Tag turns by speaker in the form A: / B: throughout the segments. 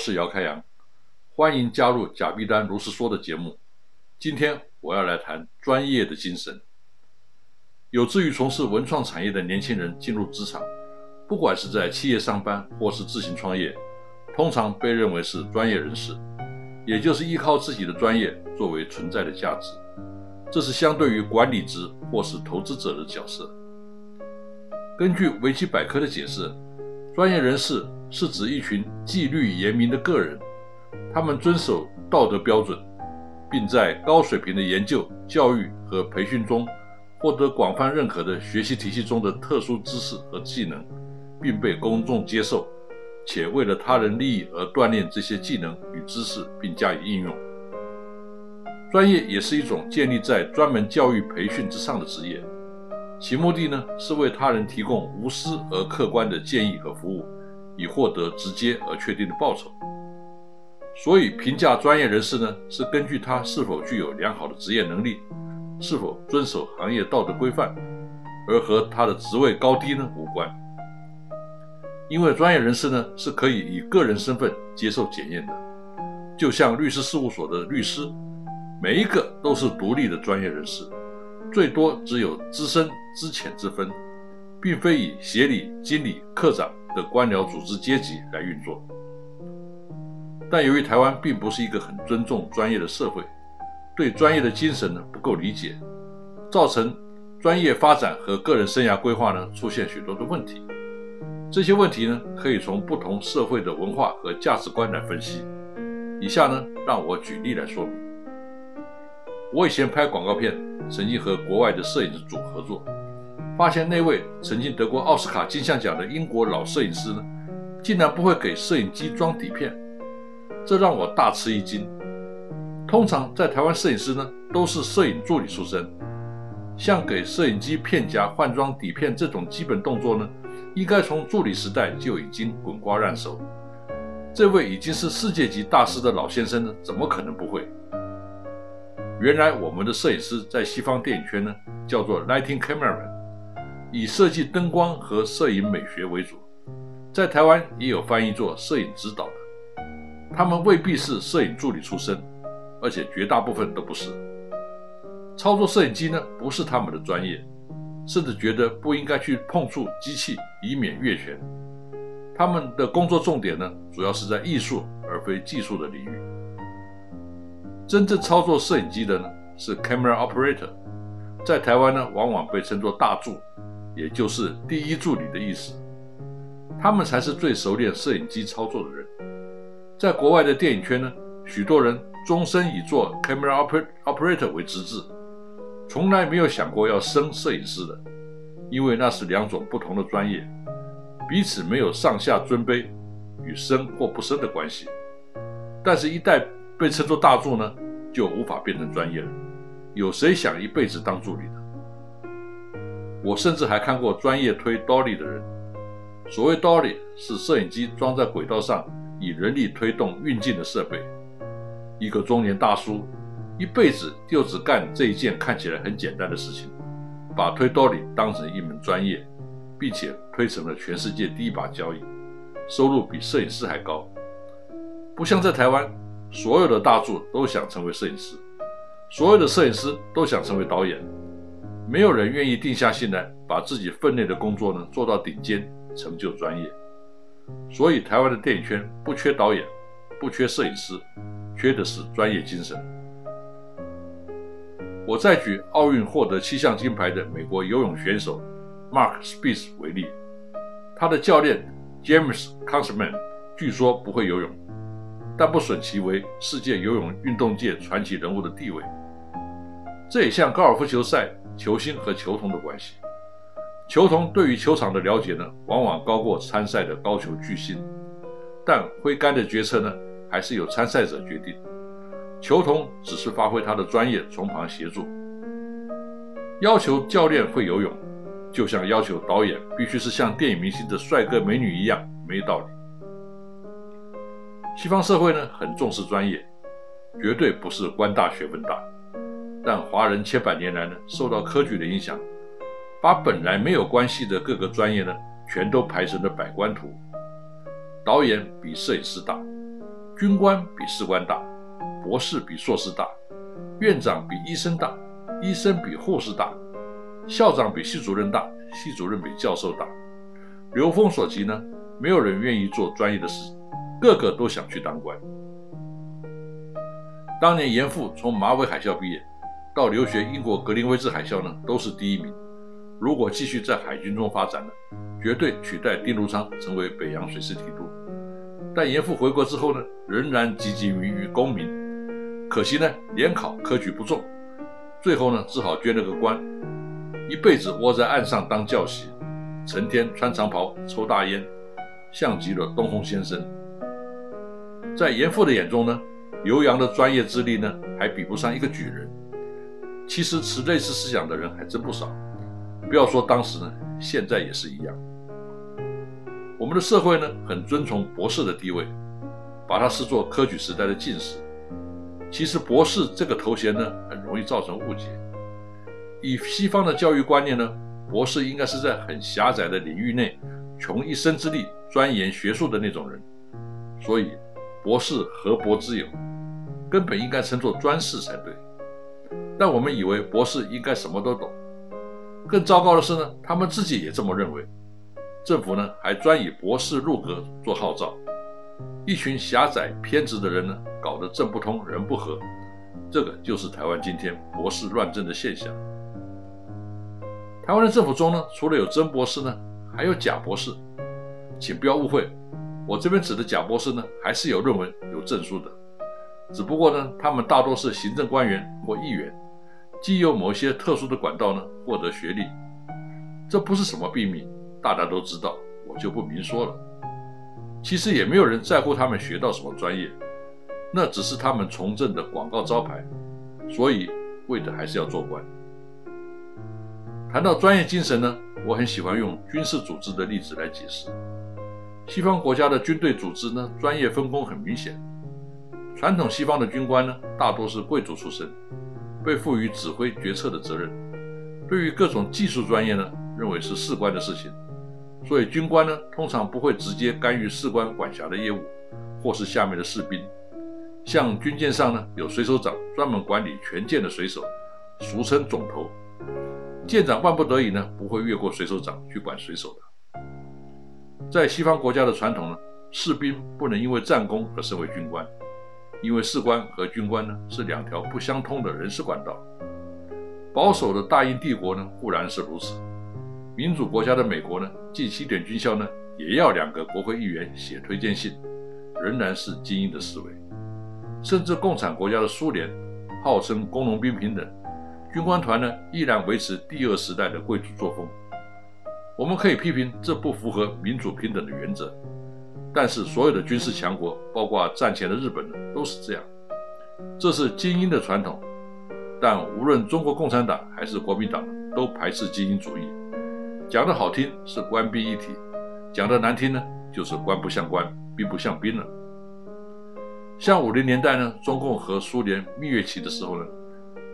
A: 是姚开阳，欢迎加入贾必丹如是说的节目。今天我要来谈专业的精神。有志于从事文创产业的年轻人进入职场，不管是在企业上班或是自行创业，通常被认为是专业人士，也就是依靠自己的专业作为存在的价值。这是相对于管理职或是投资者的角色。根据维基百科的解释，专业人士。是指一群纪律严明的个人，他们遵守道德标准，并在高水平的研究、教育和培训中获得广泛认可的学习体系中的特殊知识和技能，并被公众接受，且为了他人利益而锻炼这些技能与知识并加以应用。专业也是一种建立在专门教育培训之上的职业，其目的呢是为他人提供无私而客观的建议和服务。以获得直接而确定的报酬，所以评价专业人士呢，是根据他是否具有良好的职业能力，是否遵守行业道德规范，而和他的职位高低呢无关。因为专业人士呢是可以以个人身份接受检验的，就像律师事务所的律师，每一个都是独立的专业人士，最多只有资深资浅之分，并非以协理、经理、科长。的官僚组织阶级来运作，但由于台湾并不是一个很尊重专业的社会，对专业的精神呢不够理解，造成专业发展和个人生涯规划呢出现许多的问题。这些问题呢可以从不同社会的文化和价值观来分析。以下呢让我举例来说明。我以前拍广告片，曾经和国外的摄影组合作。发现那位曾经得过奥斯卡金像奖的英国老摄影师呢，竟然不会给摄影机装底片，这让我大吃一惊。通常在台湾，摄影师呢都是摄影助理出身，像给摄影机片夹换装底片这种基本动作呢，应该从助理时代就已经滚瓜烂熟。这位已经是世界级大师的老先生呢，怎么可能不会？原来我们的摄影师在西方电影圈呢，叫做 lighting cameraman。以设计灯光和摄影美学为主，在台湾也有翻译做摄影指导的，他们未必是摄影助理出身，而且绝大部分都不是。操作摄影机呢，不是他们的专业，甚至觉得不应该去碰触机器，以免越权。他们的工作重点呢，主要是在艺术而非技术的领域。真正操作摄影机的呢，是 camera operator，在台湾呢，往往被称作大助。也就是第一助理的意思，他们才是最熟练摄影机操作的人。在国外的电影圈呢，许多人终身以做 camera operator 为职志，从来没有想过要升摄影师的，因为那是两种不同的专业，彼此没有上下尊卑与升或不升的关系。但是，一旦被称作大助呢，就无法变成专业了。有谁想一辈子当助理的？我甚至还看过专业推 dolly 的人。所谓 dolly 是摄影机装在轨道上，以人力推动运镜的设备。一个中年大叔一辈子就只干这一件看起来很简单的事情，把推 Dolly 当成一门专业，并且推成了全世界第一把交椅，收入比摄影师还高。不像在台湾，所有的大柱都想成为摄影师，所有的摄影师都想成为导演，没有人愿意定下心来把自己分内的工作呢做到顶尖，成就专业。所以，台湾的电影圈不缺导演，不缺摄影师，缺的是专业精神。我再举奥运获得七项金牌的美国游泳选手 Mark Spitz 为例，他的教练 James c o n s m a n 据说不会游泳，但不损其为世界游泳运动界传奇人物的地位。这也像高尔夫球赛球星和球童的关系。球童对于球场的了解呢，往往高过参赛的高球巨星，但挥杆的决策呢，还是由参赛者决定。球童只是发挥他的专业，从旁协助。要求教练会游泳，就像要求导演必须是像电影明星的帅哥美女一样，没道理。西方社会呢，很重视专业，绝对不是官大学问大。但华人千百年来呢，受到科举的影响。把本来没有关系的各个专业呢，全都排成了百官图。导演比摄影师大，军官比士官大，博士比硕士大，院长比医生大，医生比护士大，校长比系主任大，系主任比教授大。流风所及呢，没有人愿意做专业的事，个个都想去当官。当年严复从马尾海校毕业，到留学英国格林威治海校呢，都是第一名。如果继续在海军中发展呢，绝对取代丁如昌成为北洋水师提督。但严复回国之后呢，仍然积极于于功名。可惜呢，联考科举不中，最后呢，只好捐了个官，一辈子窝在岸上当教习，成天穿长袍抽大烟，像极了东洪先生。在严复的眼中呢，刘洋的专业资历呢，还比不上一个举人。其实持类似思想的人还真不少。不要说当时呢，现在也是一样。我们的社会呢，很尊崇博士的地位，把它视作科举时代的进士。其实博士这个头衔呢，很容易造成误解。以西方的教育观念呢，博士应该是在很狭窄的领域内，穷一生之力钻研学术的那种人。所以，博士何博之有？根本应该称作专士才对。但我们以为博士应该什么都懂。更糟糕的是呢，他们自己也这么认为。政府呢还专以博士入阁做号召，一群狭窄偏执的人呢，搞得政不通人不和。这个就是台湾今天博士乱政的现象。台湾的政府中呢，除了有真博士呢，还有假博士。请不要误会，我这边指的假博士呢，还是有论文、有证书的，只不过呢，他们大多是行政官员或议员。既有某些特殊的管道呢，获得学历，这不是什么秘密，大家都知道，我就不明说了。其实也没有人在乎他们学到什么专业，那只是他们从政的广告招牌，所以为的还是要做官。谈到专业精神呢，我很喜欢用军事组织的例子来解释。西方国家的军队组织呢，专业分工很明显，传统西方的军官呢，大多是贵族出身。被赋予指挥决策的责任，对于各种技术专业呢，认为是士官的事情，所以军官呢通常不会直接干预士官管辖的业务，或是下面的士兵。像军舰上呢有水手长专门管理全舰的水手，俗称总头。舰长万不得已呢不会越过水手长去管水手的。在西方国家的传统呢，士兵不能因为战功而升为军官。因为士官和军官呢是两条不相通的人事管道。保守的大英帝国呢固然是如此，民主国家的美国呢，近西点军校呢也要两个国会议员写推荐信，仍然是精英的思维。甚至共产国家的苏联，号称工农兵平等，军官团呢依然维持第二时代的贵族作风。我们可以批评这不符合民主平等的原则。但是所有的军事强国，包括战前的日本呢，都是这样。这是精英的传统。但无论中国共产党还是国民党，都排斥精英主义。讲的好听是官兵一体，讲的难听呢，就是官不像官，兵不像兵了。像五零年代呢，中共和苏联蜜月期的时候呢，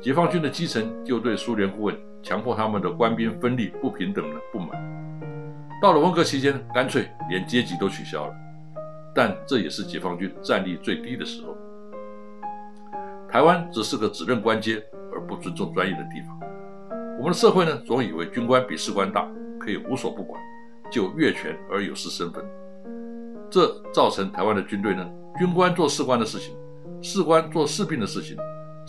A: 解放军的基层就对苏联顾问强迫他们的官兵分立不平等的不满。到了文革期间，干脆连阶级都取消了。但这也是解放军战力最低的时候。台湾只是个只认官阶而不尊重专业的地方。我们的社会呢，总以为军官比士官大，可以无所不管，就越权而有失身份。这造成台湾的军队呢，军官做士官的事情，士官做士兵的事情，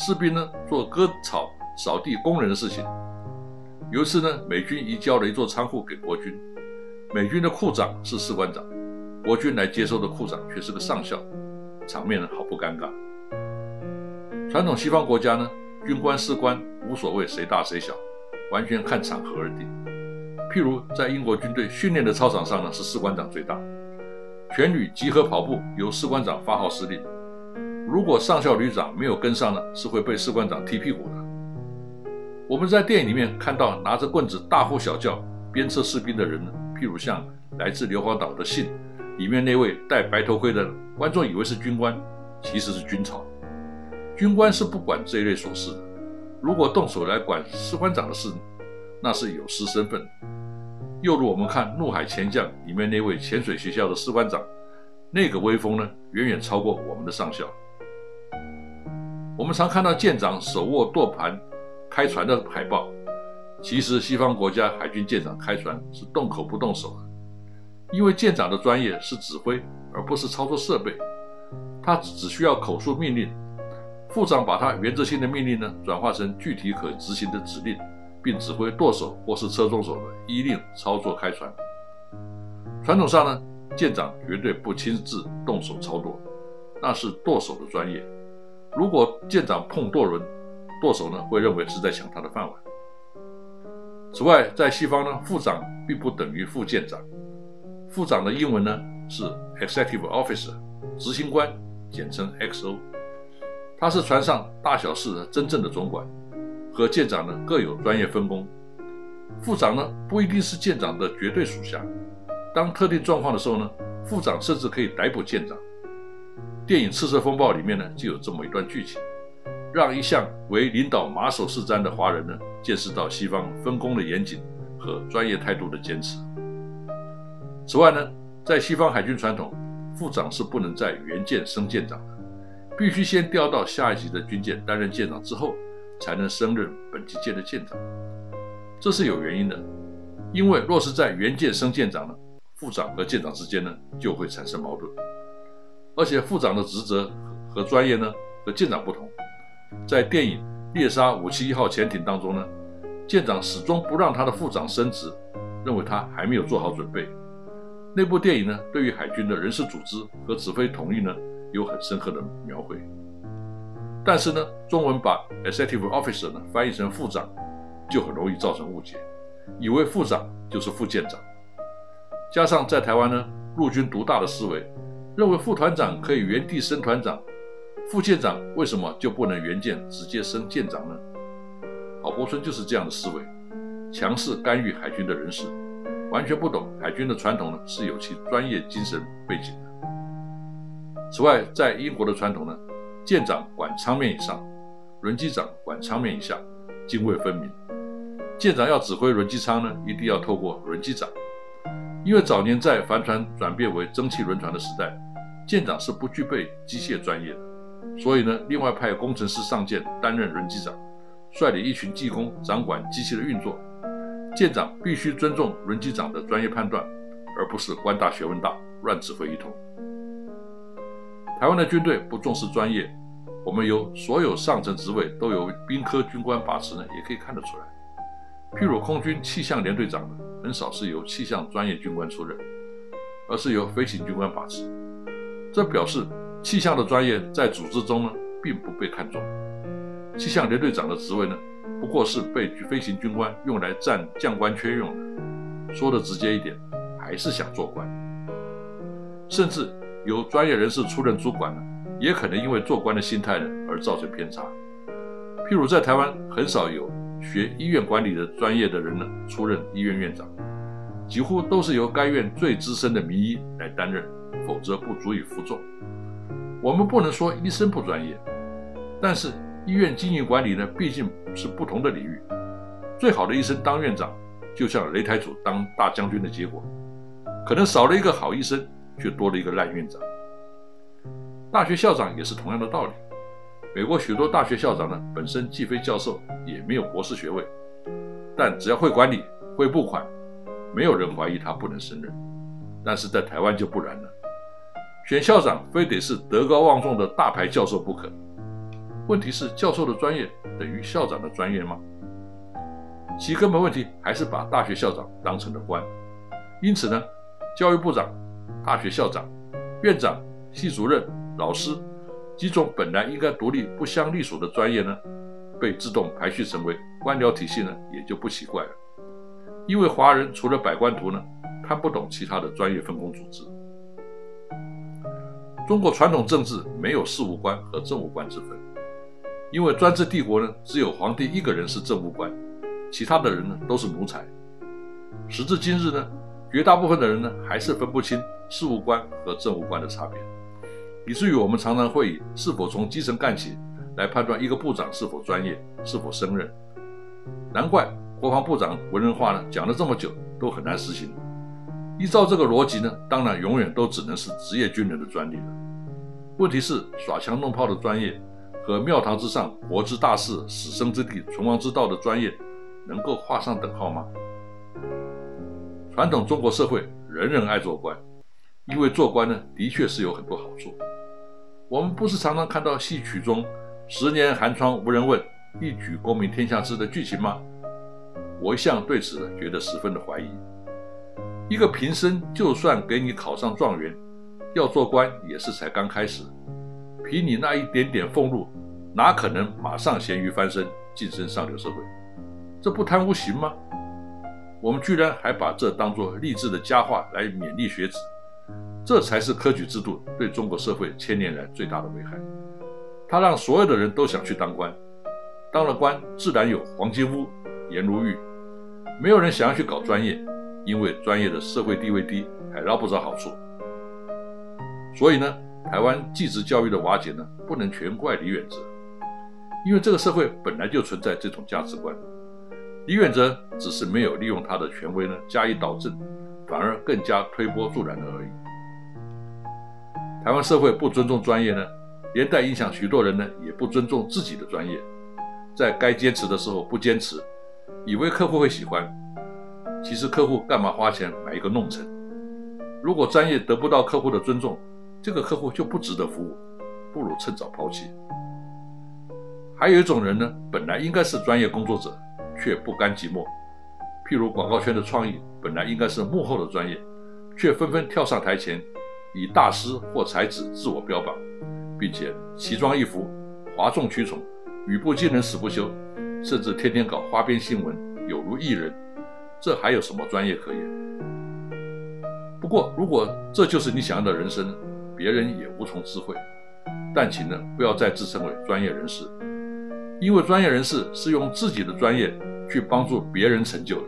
A: 士兵呢做割草、扫地工人的事情。有一次呢，美军移交了一座仓库给国军，美军的库长是士官长。国军来接收的库长却是个上校，场面呢好不尴尬。传统西方国家呢，军官士官无所谓谁大谁小，完全看场合而定。譬如在英国军队训练的操场上呢，是士官长最大，全旅集合跑步由士官长发号施令。如果上校旅长没有跟上呢，是会被士官长踢屁股的。我们在电影里面看到拿着棍子大呼小叫鞭策士兵的人呢，譬如像来自硫磺岛的信。里面那位戴白头盔的观众以为是军官，其实是军曹。军官是不管这一类琐事的。如果动手来管士官长的事，那是有失身份。又如我们看《怒海潜将》里面那位潜水学校的士官长，那个威风呢，远远超过我们的上校。我们常看到舰长手握舵盘开船的海报，其实西方国家海军舰长开船是动口不动手的。因为舰长的专业是指挥，而不是操作设备，他只需要口述命令，副长把他原则性的命令呢转化成具体可执行的指令，并指挥舵手或是车中手的依令操作开船。传统上呢，舰长绝对不亲自动手操作，那是舵手的专业。如果舰长碰舵轮，舵手呢会认为是在抢他的饭碗。此外，在西方呢，副长并不等于副舰长。副长的英文呢是 Executive Officer，执行官，简称 XO。他是船上大小事的真正的总管，和舰长呢各有专业分工。副长呢不一定是舰长的绝对属下，当特定状况的时候呢，副长甚至可以逮捕舰长。电影《赤色风暴》里面呢就有这么一段剧情，让一向为领导马首是瞻的华人呢见识到西方分工的严谨和专业态度的坚持。此外呢，在西方海军传统，副长是不能在原舰升舰长的，必须先调到下一级的军舰担任舰长之后，才能升任本级舰的舰长。这是有原因的，因为若是在原舰升舰长呢，副长和舰长之间呢就会产生矛盾，而且副长的职责和专业呢和舰长不同。在电影《猎杀五七一号潜艇》当中呢，舰长始终不让他的副长升职，认为他还没有做好准备。那部电影呢，对于海军的人事组织和指挥统一呢，有很深刻的描绘。但是呢，中文把 executive officer 呢翻译成副长，就很容易造成误解，以为副长就是副舰长。加上在台湾呢，陆军独大的思维，认为副团长可以原地升团长，副舰长为什么就不能原舰直接升舰长呢？郝柏村就是这样的思维，强势干预海军的人事。完全不懂海军的传统呢，是有其专业精神背景的。此外，在英国的传统呢，舰长管舱面以上，轮机长管舱面以下，泾渭分明。舰长要指挥轮机舱呢，一定要透过轮机长，因为早年在帆船转变为蒸汽轮船的时代，舰长是不具备机械专业的，所以呢，另外派工程师上舰担任轮机长，率领一群技工掌管机器的运作。舰长必须尊重轮机长的专业判断，而不是官大学问大乱指挥一通。台湾的军队不重视专业，我们由所有上层职位都由兵科军官把持呢，也可以看得出来。譬如空军气象连队长呢，很少是由气象专业军官出任，而是由飞行军官把持。这表示气象的专业在组织中呢，并不被看重。气象连队长的职位呢？不过是被飞行军官用来占将官缺用的，说的直接一点，还是想做官。甚至由专业人士出任主管呢，也可能因为做官的心态呢而造成偏差。譬如在台湾，很少有学医院管理的专业的人呢出任医院院长，几乎都是由该院最资深的名医来担任，否则不足以服众。我们不能说医生不专业，但是医院经营管理呢，毕竟是不同的领域。最好的医生当院长，就像擂台主当大将军的结果，可能少了一个好医生，却多了一个烂院长。大学校长也是同样的道理。美国许多大学校长呢，本身既非教授，也没有博士学位，但只要会管理、会拨款，没有人怀疑他不能胜任。但是在台湾就不然了，选校长非得是德高望重的大牌教授不可。问题是，教授的专业等于校长的专业吗？其根本问题还是把大学校长当成了官。因此呢，教育部长、大学校长、院长、系主任、老师。几种本来应该独立不相隶属的专业呢，被自动排序成为官僚体系呢，也就不奇怪了。因为华人除了百官图呢，看不懂其他的专业分工组织。中国传统政治没有事务官和政务官之分，因为专制帝国呢，只有皇帝一个人是政务官，其他的人呢都是奴才。时至今日呢，绝大部分的人呢，还是分不清事务官和政务官的差别。以至于我们常常会以是否从基层干起来判断一个部长是否专业、是否胜任。难怪国防部长文人话呢讲了这么久都很难实行。依照这个逻辑呢，当然永远都只能是职业军人的专利了。问题是耍枪弄炮的专业和庙堂之上国之大事、死生之地、存亡之道的专业能够画上等号吗？传统中国社会人人爱做官，因为做官呢的确是有很多好处。我们不是常常看到戏曲中“十年寒窗无人问，一举功名天下知”的剧情吗？我一向对此觉得十分的怀疑。一个平生就算给你考上状元，要做官也是才刚开始，凭你那一点点俸禄，哪可能马上咸鱼翻身，晋升上流社会？这不贪污行吗？我们居然还把这当作励志的佳话来勉励学子。这才是科举制度对中国社会千年来最大的危害。它让所有的人都想去当官，当了官自然有黄金屋、颜如玉。没有人想要去搞专业，因为专业的社会地位低，还捞不着好处。所以呢，台湾技职教育的瓦解呢，不能全怪李远哲，因为这个社会本来就存在这种价值观。李远哲只是没有利用他的权威呢加以导正，反而更加推波助澜了而已。台湾社会不尊重专业呢，连带影响许多人呢，也不尊重自己的专业，在该坚持的时候不坚持，以为客户会喜欢，其实客户干嘛花钱买一个弄臣？如果专业得不到客户的尊重，这个客户就不值得服务，不如趁早抛弃。还有一种人呢，本来应该是专业工作者，却不甘寂寞，譬如广告圈的创意，本来应该是幕后的专业，却纷纷跳上台前。以大师或才子自我标榜，并且奇装异服、哗众取宠、语不惊人死不休，甚至天天搞花边新闻，有如艺人，这还有什么专业可言？不过，如果这就是你想要的人生，别人也无从知会。但请呢，不要再自称为专业人士，因为专业人士是用自己的专业去帮助别人成就的，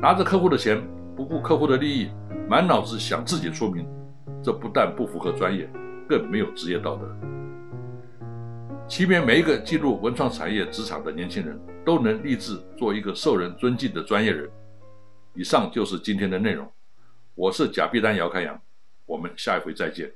A: 拿着客户的钱，不顾客户的利益，满脑子想自己出名。这不但不符合专业，更没有职业道德。即便每一个进入文创产业职场的年轻人都能立志做一个受人尊敬的专业人。以上就是今天的内容，我是贾碧丹姚开阳，我们下一回再见。